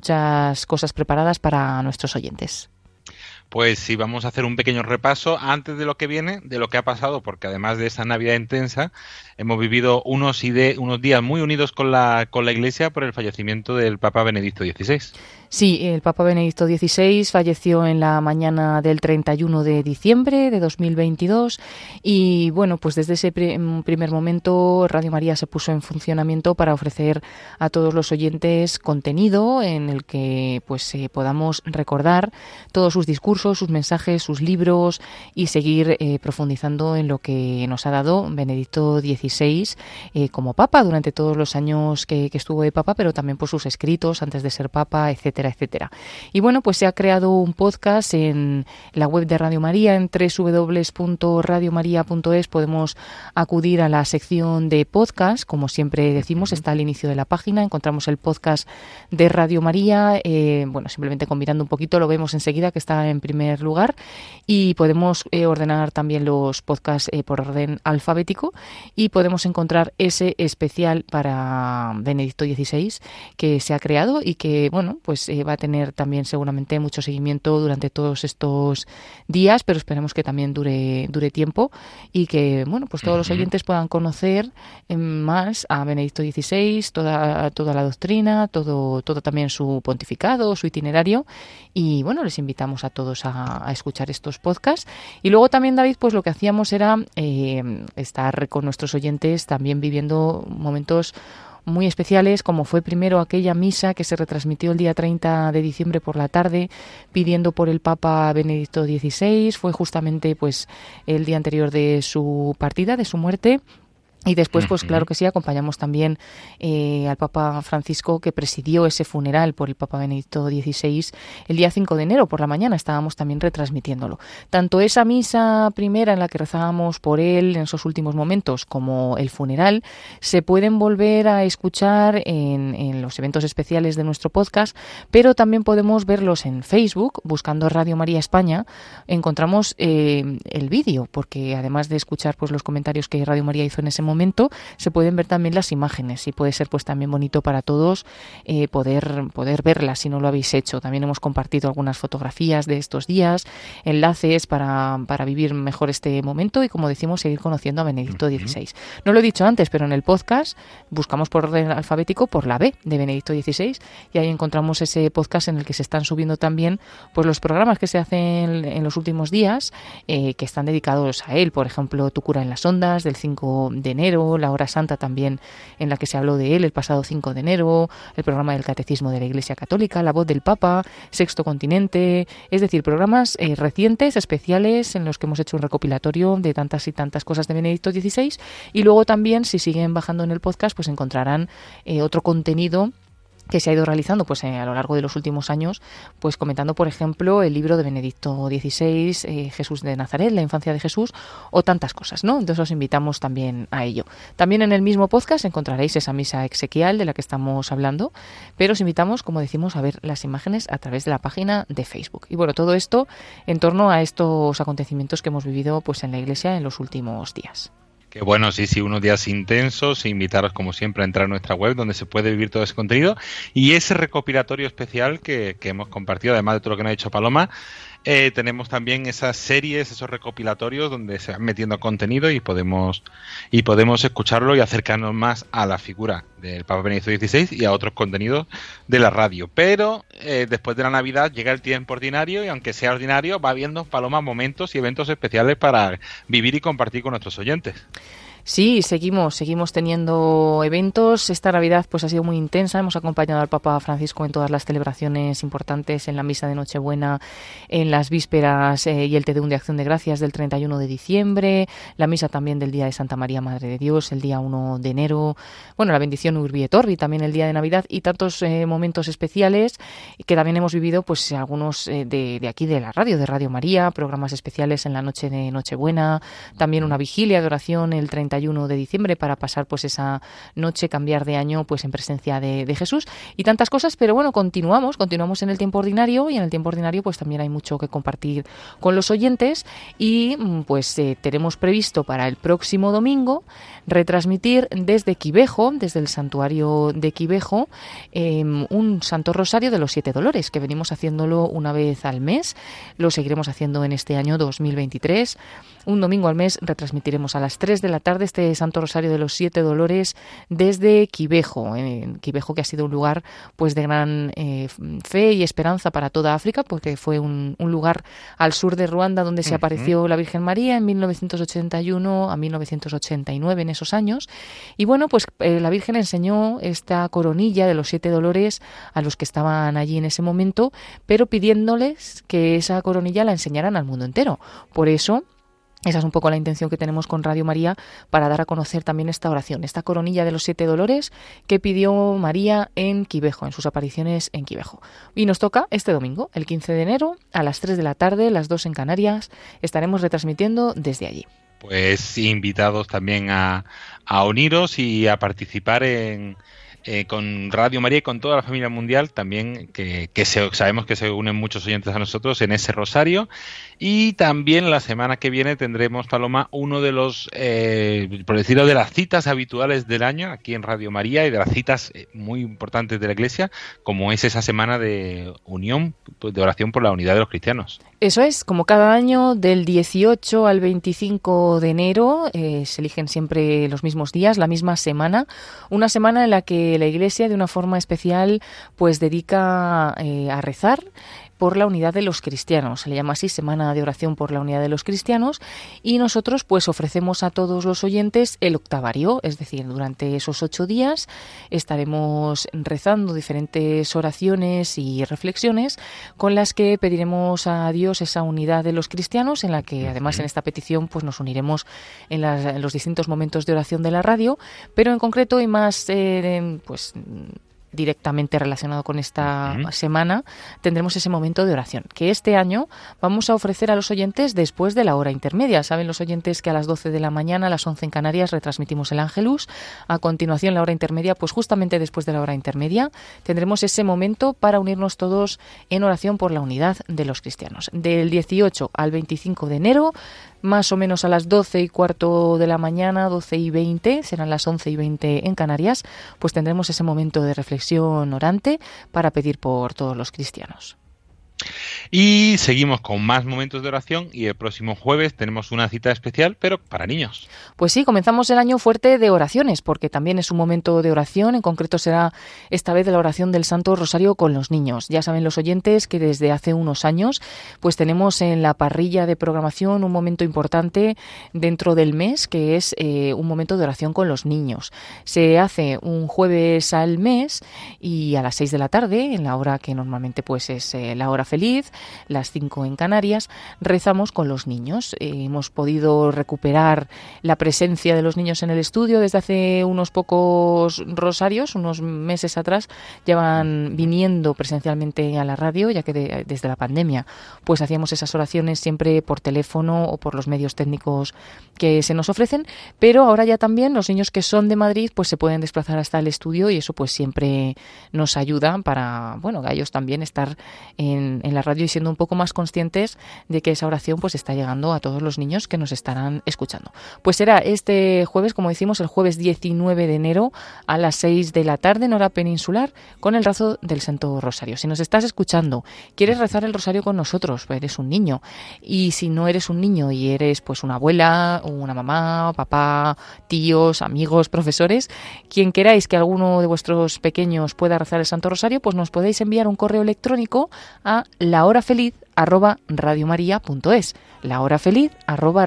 cosas preparadas para nuestros oyentes. Pues sí, vamos a hacer un pequeño repaso antes de lo que viene, de lo que ha pasado, porque además de esa Navidad intensa, hemos vivido unos, unos días muy unidos con la, con la Iglesia por el fallecimiento del Papa Benedicto XVI. Sí, el Papa Benedicto XVI falleció en la mañana del 31 de diciembre de 2022 y bueno, pues desde ese primer momento Radio María se puso en funcionamiento para ofrecer a todos los oyentes contenido en el que pues eh, podamos recordar todos sus discursos, sus mensajes, sus libros y seguir eh, profundizando en lo que nos ha dado Benedicto XVI eh, como Papa durante todos los años que, estuvo de Papa, pero también por sus escritos antes de ser Papa, etcétera etcétera, Y bueno, pues se ha creado un podcast en la web de Radio María, en www.radiomaria.es podemos acudir a la sección de podcast, como siempre decimos, está al inicio de la página, encontramos el podcast de Radio María, eh, bueno, simplemente combinando un poquito lo vemos enseguida que está en primer lugar. Y podemos eh, ordenar también los podcasts por orden alfabético. Y podemos encontrar ese especial para Benedicto XVI que se ha creado y que, bueno, pues eh, va a tener también seguramente mucho seguimiento durante todos estos días, pero esperemos que también dure, dure tiempo y que bueno, pues todos los oyentes puedan conocer eh, más a Benedicto XVI, toda, toda la doctrina, todo, todo también su pontificado, su itinerario. Y bueno, les invitamos a todos a, escuchar estos podcasts. Y luego también, David, pues lo que hacíamos era eh, estar con nuestros oyentes también viviendo momentos muy especiales, como fue primero aquella misa que se retransmitió el día 30 de diciembre por la tarde, pidiendo por el Papa Benedicto XVI, fue justamente pues el día anterior de su partida, de su muerte, y después, pues claro que sí, acompañamos también eh, al Papa Francisco que presidió ese funeral por el Papa Benedicto XVI el día 5 de enero por la mañana. Estábamos también retransmitiéndolo. Tanto esa misa primera en la que rezábamos por él en esos últimos momentos como el funeral se pueden volver a escuchar en, los eventos especiales de nuestro podcast, pero también podemos verlos en Facebook buscando Radio María España. Encontramos eh, el vídeo porque además de escuchar pues los comentarios que Radio María hizo en ese momento, momento se pueden ver también las imágenes y puede ser pues también bonito para todos eh, poder, poder verlas si no lo habéis hecho. También hemos compartido algunas fotografías de estos días, enlaces para, para vivir mejor este momento y como decimos seguir conociendo a Benedicto XVI. No lo he dicho antes, pero en el podcast buscamos por orden alfabético por la B de Benedicto XVI y ahí encontramos ese podcast en el que se están subiendo también pues los programas que se hacen en los últimos días eh, que están dedicados a él, por ejemplo, Tu cura en las ondas del 5 de enero, la hora santa también en la que se habló de él el pasado 5 de enero, el programa del Catecismo de la Iglesia Católica, La voz del Papa, Sexto Continente, es decir, programas eh, recientes, especiales, en los que hemos hecho un recopilatorio de tantas y tantas cosas de Benedicto XVI y luego también, si siguen bajando en el podcast, pues encontrarán eh, otro contenido que se ha ido realizando pues eh, a lo largo de los últimos años, pues comentando, por ejemplo, el libro de Benedicto XVI, eh, Jesús de Nazaret, la infancia de Jesús, o tantas cosas, ¿no? Entonces os invitamos también a ello. También en el mismo podcast encontraréis esa misa exequial de la que estamos hablando, pero os invitamos, como decimos, a ver las imágenes a través de la página de Facebook. Y bueno, todo esto en torno a estos acontecimientos que hemos vivido pues en la Iglesia en los últimos días. Que bueno, sí, sí, unos días intensos. Invitaros, como siempre, a entrar a nuestra web donde se puede vivir todo ese contenido. Y ese recopilatorio especial que, que hemos compartido, además de todo lo que nos ha dicho Paloma, eh, tenemos también esas series, esos recopilatorios donde se van metiendo contenido y podemos y podemos escucharlo y acercarnos más a la figura del Papa Benedicto XVI y a otros contenidos de la radio. Pero eh, después de la Navidad llega el tiempo ordinario y aunque sea ordinario va habiendo Paloma momentos y eventos especiales para vivir y compartir con nuestros oyentes. Sí, seguimos, seguimos teniendo eventos. Esta Navidad pues ha sido muy intensa. Hemos acompañado al Papa Francisco en todas las celebraciones importantes, en la misa de Nochebuena, en las vísperas eh, y el Tedeum de Acción de Gracias del 31 de diciembre, la misa también del Día de Santa María Madre de Dios, el día 1 de enero, bueno, la bendición Urbi et Orbi también el día de Navidad y tantos eh, momentos especiales que también hemos vivido pues algunos eh, de, aquí de la radio, de Radio María, programas especiales en la noche de Nochebuena, también una vigilia de oración el 31 de diciembre para pasar pues esa noche, cambiar de año pues en presencia de, Jesús y tantas cosas, pero bueno, continuamos, continuamos en el tiempo ordinario y en el tiempo ordinario pues también hay mucho que compartir con los oyentes y mm, pues eh, tenemos previsto para el próximo domingo retransmitir desde Quivejo, desde el santuario de Quivejo, eh, un Santo Rosario de los Siete Dolores, que venimos haciéndolo una vez al mes, lo seguiremos haciendo en este año 2023 un domingo al mes retransmitiremos a las 3 de la tarde este Santo Rosario de los Siete Dolores desde Quivejo, en Quivejo que ha sido un lugar pues de gran eh, fe y esperanza para toda África, porque fue un, un lugar al sur de Ruanda donde se uh -huh. apareció la Virgen María en 1981 a 1989 en esos años. Y bueno, pues eh, la Virgen enseñó esta coronilla de los siete dolores a los que estaban allí en ese momento, pero pidiéndoles que esa coronilla la enseñaran al mundo entero. Por eso esa es un poco la intención que tenemos con Radio María para dar a conocer también esta oración, esta coronilla de los siete dolores que pidió María en Quivejo, en sus apariciones en Quivejo. Y nos toca este domingo, el 15 de enero, a las 3 de la tarde, las 2 en Canarias, estaremos retransmitiendo desde allí. Pues invitados también a, a uniros y a participar en, eh, con Radio María y con toda la familia mundial también, que, se, sabemos que se unen muchos oyentes a nosotros en ese rosario. Y también la semana que viene tendremos, Paloma, uno de los, eh, por decirlo, de las citas habituales del año aquí en Radio María y de las citas eh, muy importantes de la Iglesia, como es esa semana de unión, de oración por la unidad de los cristianos. Eso es, como cada año, del 18 al 25 de enero, eh, se eligen siempre los mismos días, la misma semana, una semana en la que la Iglesia, de una forma especial, pues dedica eh, a rezar por la unidad de los cristianos. Se le llama así Semana de Oración por la Unidad de los Cristianos. Y nosotros pues ofrecemos a todos los oyentes el octavario, es decir, durante esos ocho días estaremos rezando diferentes oraciones y reflexiones con las que pediremos a Dios esa unidad de los cristianos en la que además en esta petición pues nos uniremos en, las, en los distintos momentos de oración de la radio, pero en concreto y más eh, pues directamente relacionado con esta uh -huh. semana, tendremos ese momento de oración, que este año vamos a ofrecer a los oyentes después de la hora intermedia. Saben los oyentes que a las 12 de la mañana, a las 11 en Canarias, retransmitimos el Ángelus. A continuación, la hora intermedia, pues justamente después de la hora intermedia, tendremos ese momento para unirnos todos en oración por la unidad de los cristianos. Del 18 al 25 de enero, más o menos a las 12 y cuarto de la mañana, 12 y 20, serán las 11 y 20 en Canarias, pues tendremos ese momento de reflexión orante para pedir por todos los cristianos. Y seguimos con más momentos de oración y el próximo jueves tenemos una cita especial, pero para niños. Pues sí, comenzamos el año fuerte de oraciones, porque también es un momento de oración, en concreto será esta vez la oración del Santo Rosario con los niños. Ya saben los oyentes que desde hace unos años pues tenemos en la parrilla de programación un momento importante dentro del mes, que es eh, un momento de oración con los niños. Se hace un jueves al mes y a las 6 de la tarde, en la hora que normalmente pues es eh, la hora feliz, las 5 en Canarias, rezamos con los niños. Eh, hemos podido recuperar la presencia de los niños en el estudio desde hace unos pocos rosarios, unos meses atrás, llevan viniendo presencialmente a la radio, ya que desde la pandemia pues hacíamos esas oraciones siempre por teléfono o por los medios técnicos que se nos ofrecen, pero ahora ya también los niños que son de Madrid pues se pueden desplazar hasta el estudio y eso pues siempre nos ayuda para, bueno, a ellos también estar en, en la radio y siendo un poco más conscientes de que esa oración pues está llegando a todos los niños que nos estarán escuchando. Pues será este jueves, como decimos, el jueves 19 de enero a las 6 de la tarde en hora peninsular con el razo del Santo Rosario. Si nos estás escuchando, quieres rezar el rosario con nosotros, eres un niño y si no eres un niño y eres pues una abuela, una mamá, papá, tíos, amigos, profesores, quien queráis que alguno de vuestros pequeños pueda rezar el Santo Rosario, pues nos podéis enviar un correo electrónico a la hora feliz arroba radiomaria.es la hora feliz arroba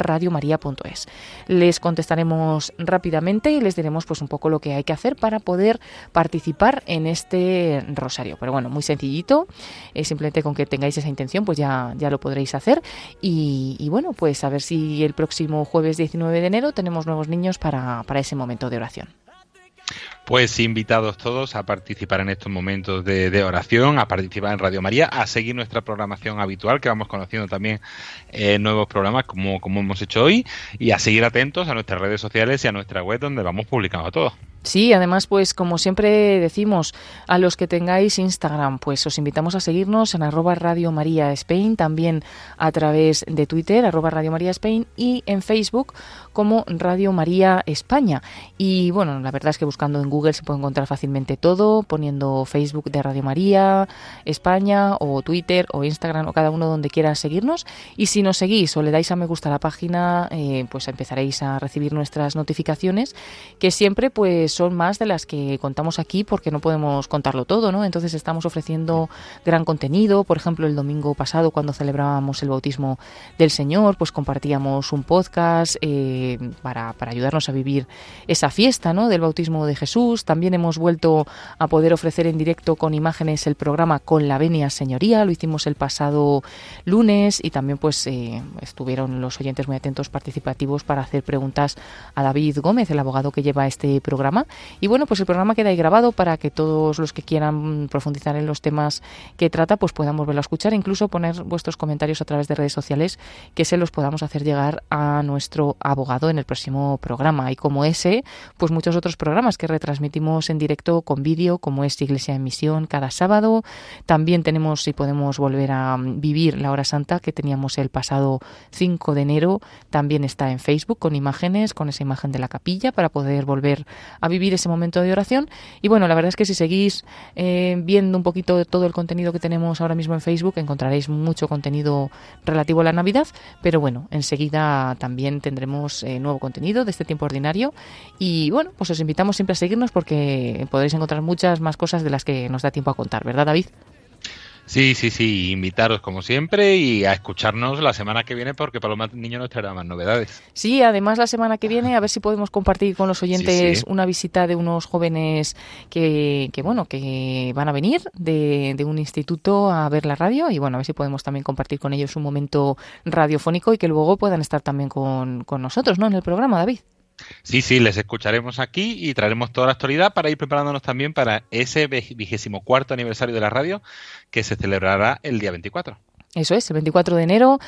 les contestaremos rápidamente y les diremos pues un poco lo que hay que hacer para poder participar en este rosario. Pero bueno muy sencillito eh, simplemente con que tengáis esa intención pues ya, ya lo podréis hacer. Y, y, bueno pues a ver si el próximo jueves 19 de enero tenemos nuevos niños para, para ese momento de oración pues invitados todos a participar en estos momentos de, oración, a participar en Radio María, a seguir nuestra programación habitual, que vamos conociendo también eh, nuevos programas como, como hemos hecho hoy, y a seguir atentos a nuestras redes sociales y a nuestra web donde vamos publicando todo. Sí, además, pues como siempre decimos, a los que tengáis Instagram, pues os invitamos a seguirnos en arroba Radio María Spain, también a través de Twitter, arroba Radio María Spain, y en Facebook como Radio María España. Y bueno, la verdad es que buscando en Google se puede encontrar fácilmente todo, poniendo Facebook de Radio María España, o Twitter, o Instagram, o cada uno donde quiera seguirnos. Y si nos seguís o le dais a me gusta a la página, eh, pues empezaréis a recibir nuestras notificaciones, que siempre pues son más de las que contamos aquí porque no podemos contarlo todo, ¿no? Entonces estamos ofreciendo gran contenido. Por ejemplo, el domingo pasado cuando celebrábamos el bautismo del Señor, pues compartíamos un podcast eh, para, para ayudarnos a vivir esa fiesta, ¿no? Del bautismo de Jesús. También hemos vuelto a poder ofrecer en directo con imágenes el programa Con la Venia Señoría. Lo hicimos el pasado lunes y también pues eh, estuvieron los oyentes muy atentos participativos para hacer preguntas a David Gómez, el abogado que lleva este programa y bueno, pues el programa queda ahí grabado para que todos los que quieran profundizar en los temas que trata, pues puedan volverlo a escuchar, incluso poner vuestros comentarios a través de redes sociales que se los podamos hacer llegar a nuestro abogado en el próximo programa. Y como ese, pues muchos otros programas que retransmitimos en directo con vídeo, como es Iglesia en Misión cada sábado. También tenemos, si podemos volver a vivir la hora santa que teníamos el pasado 5 de enero, también está en Facebook con imágenes, con esa imagen de la capilla para poder volver a vivir ese momento de oración. Y bueno, la verdad es que si seguís eh, viendo un poquito de todo el contenido que tenemos ahora mismo en Facebook, encontraréis mucho contenido relativo a la Navidad, pero bueno, enseguida también tendremos eh, nuevo contenido de este tiempo ordinario. Y bueno, pues os invitamos siempre a seguirnos porque podréis encontrar muchas más cosas de las que nos da tiempo a contar, ¿verdad, David? Sí, sí, sí, invitaros como siempre y a escucharnos la semana que viene porque para los niños nos traerá más novedades. Sí, además la semana que viene a ver si podemos compartir con los oyentes sí, sí. una visita de unos jóvenes que, que bueno, que van a venir de, de, un instituto a ver la radio y bueno, a ver si podemos también compartir con ellos un momento radiofónico y que luego puedan estar también con, con nosotros, ¿no? En el programa, David. Sí, sí, les escucharemos aquí y traeremos toda la actualidad para ir preparándonos también para ese vigésimo cuarto aniversario de la radio que se celebrará el día 24. Eso es, el 24 de enero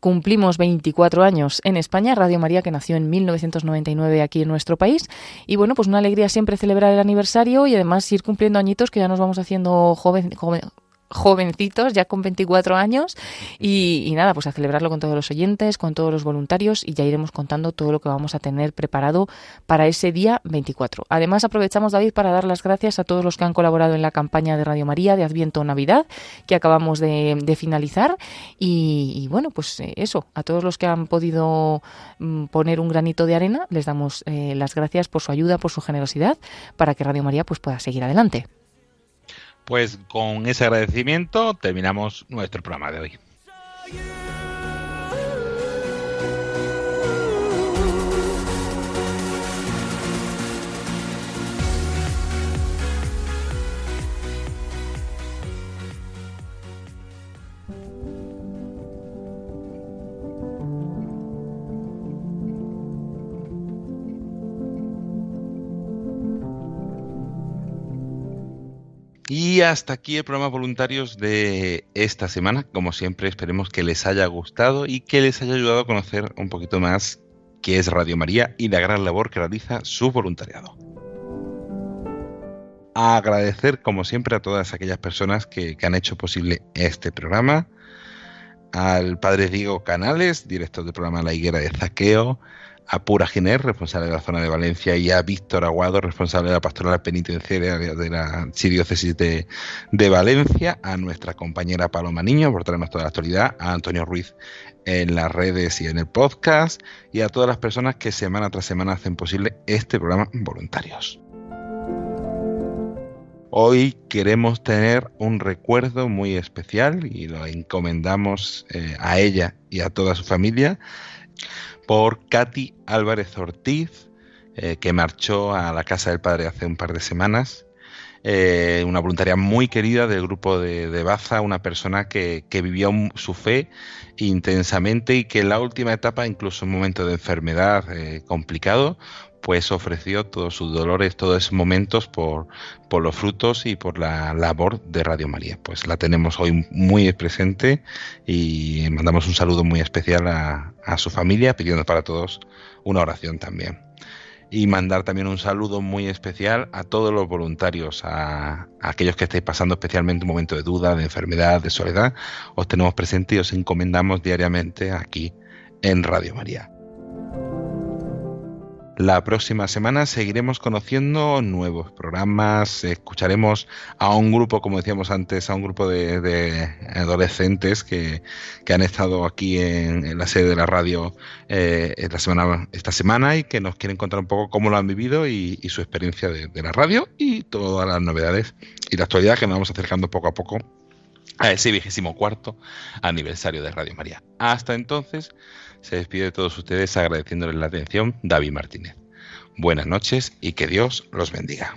cumplimos 24 años en España, Radio María que nació en 1999 aquí en nuestro país y bueno, pues una alegría siempre celebrar el aniversario y además ir cumpliendo añitos que ya nos vamos haciendo joven, joven jovencitos, ya con 24 años, y, y, nada, pues a celebrarlo con todos los oyentes, con todos los voluntarios, y ya iremos contando todo lo que vamos a tener preparado para ese día 24. Además, aprovechamos, David, para dar las gracias a todos los que han colaborado en la campaña de Radio María de Adviento Navidad, que acabamos de, de finalizar, y, y, bueno, pues eh, eso, a todos los que han podido mm, poner un granito de arena, les damos eh, las gracias por su ayuda, por su generosidad, para que Radio María pues pueda seguir adelante. Pues con ese agradecimiento terminamos nuestro programa de hoy. Y hasta aquí el programa voluntarios de esta semana. Como siempre, esperemos que les haya gustado y que les haya ayudado a conocer un poquito más qué es Radio María y la gran labor que realiza su voluntariado. Agradecer, como siempre, a todas aquellas personas que, que han hecho posible este programa. Al padre Diego Canales, director del programa La Higuera de Zaqueo, a Pura Giner, responsable de la zona de Valencia, y a Víctor Aguado, responsable de la pastoral penitenciaria de la Archidiócesis de, de, Valencia, a nuestra compañera Paloma Niño por traernos toda la actualidad, a Antonio Ruiz en las redes y en el podcast, y a todas las personas que semana tras semana hacen posible este programa voluntarios. Hoy queremos tener un recuerdo muy especial y lo encomendamos eh, a ella y a toda su familia por Katy Álvarez Ortiz, eh, que marchó a la casa del padre hace un par de semanas. Eh, una voluntaria muy querida del grupo de, Baza, una persona que, que, vivió su fe intensamente y que en la última etapa, incluso en un momento de enfermedad eh, complicado, pues ofreció todos sus dolores, todos esos momentos por, por los frutos y por la labor de Radio María. Pues la tenemos hoy muy presente y mandamos un saludo muy especial a, su familia, pidiendo para todos una oración también y mandar también un saludo muy especial a todos los voluntarios, a, a, aquellos que estéis pasando especialmente un momento de duda, de enfermedad, de soledad. Os tenemos presente y os encomendamos diariamente aquí en Radio María. La próxima semana seguiremos conociendo nuevos programas, escucharemos a un grupo, como decíamos antes, a un grupo de, adolescentes que, que, han estado aquí en, la sede de la radio eh, esta semana y que nos quieren contar un poco cómo lo han vivido y, su experiencia de, la radio y todas las novedades y la actualidad que nos vamos acercando poco a poco a ese vigésimo cuarto aniversario de Radio María. Hasta entonces se despide de todos ustedes agradeciéndoles la atención David Martínez. Buenas noches y que Dios los bendiga.